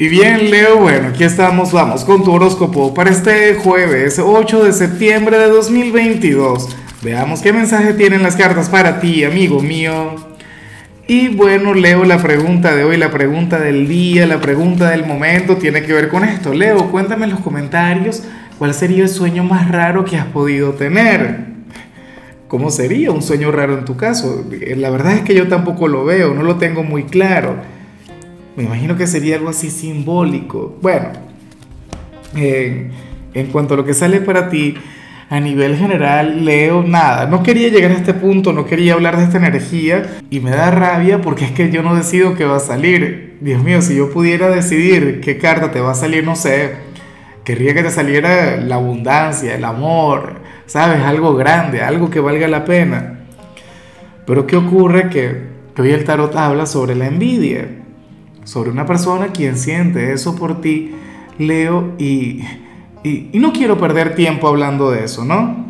Y bien, Leo, bueno, aquí estamos, vamos con tu horóscopo para este jueves 8 de septiembre de 2022. Veamos qué mensaje tienen las cartas para ti, amigo mío. Y bueno, Leo, la pregunta de hoy, la pregunta del día, la pregunta del momento tiene que ver con esto. Leo, cuéntame en los comentarios cuál sería el sueño más raro que has podido tener. ¿Cómo sería un sueño raro en tu caso? La verdad es que yo tampoco lo veo, no lo tengo muy claro. Me imagino que sería algo así simbólico. Bueno, en cuanto a lo que sale para ti, a nivel general, Leo, nada, no quería llegar a este punto, no quería hablar de esta energía y me da rabia porque es que yo no decido qué va a salir. Dios mío, si yo pudiera decidir qué carta te va a salir, no sé, querría que te saliera la abundancia, el amor, sabes, algo grande, algo que valga la pena. Pero ¿qué ocurre? Que, que hoy el tarot habla sobre la envidia sobre una persona quien siente eso por ti, Leo, y, y, no quiero perder tiempo hablando de eso, ¿no?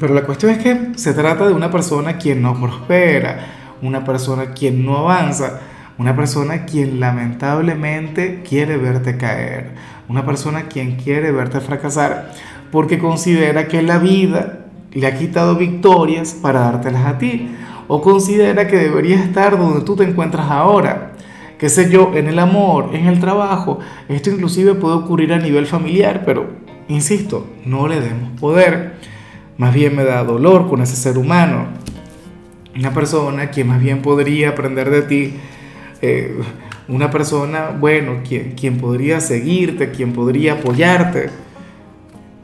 Pero la cuestión es que se trata de una persona quien no prospera, una persona quien no avanza, una persona quien lamentablemente quiere verte caer, una persona quien quiere verte fracasar, porque considera que la vida le ha quitado victorias para dártelas a ti, o considera que debería estar donde tú te encuentras ahora qué sé yo, en el amor, en el trabajo. Esto inclusive puede ocurrir a nivel familiar, pero, insisto, no le demos poder. Más bien me da dolor con ese ser humano. Una persona que más bien podría aprender de ti. Eh, una persona, bueno, quien, quien podría seguirte, quien podría apoyarte.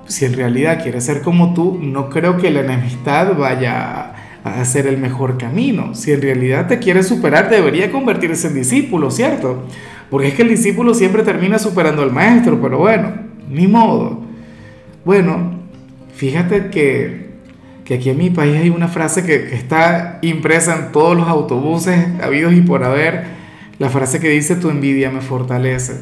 Si en realidad quiere ser como tú, no creo que la enemistad vaya a ser el mejor camino. Si en realidad te quieres superar, debería convertirse en discípulo, ¿cierto? Porque es que el discípulo siempre termina superando al maestro, pero bueno, ni modo. Bueno, fíjate que, que aquí en mi país hay una frase que, que está impresa en todos los autobuses habidos y por haber, la frase que dice tu envidia me fortalece.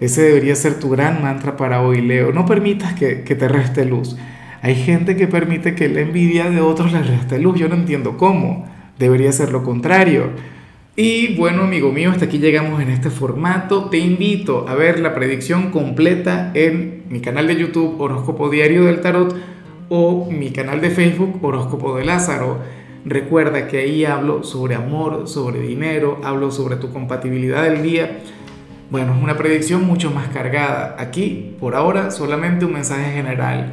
Ese debería ser tu gran mantra para hoy, Leo. No permitas que, que te reste luz. Hay gente que permite que la envidia de otros les reste luz. Yo no entiendo cómo. Debería ser lo contrario. Y bueno, amigo mío, hasta aquí llegamos en este formato. Te invito a ver la predicción completa en mi canal de YouTube Horóscopo Diario del Tarot o mi canal de Facebook Horóscopo de Lázaro. Recuerda que ahí hablo sobre amor, sobre dinero, hablo sobre tu compatibilidad del día. Bueno, es una predicción mucho más cargada. Aquí, por ahora, solamente un mensaje general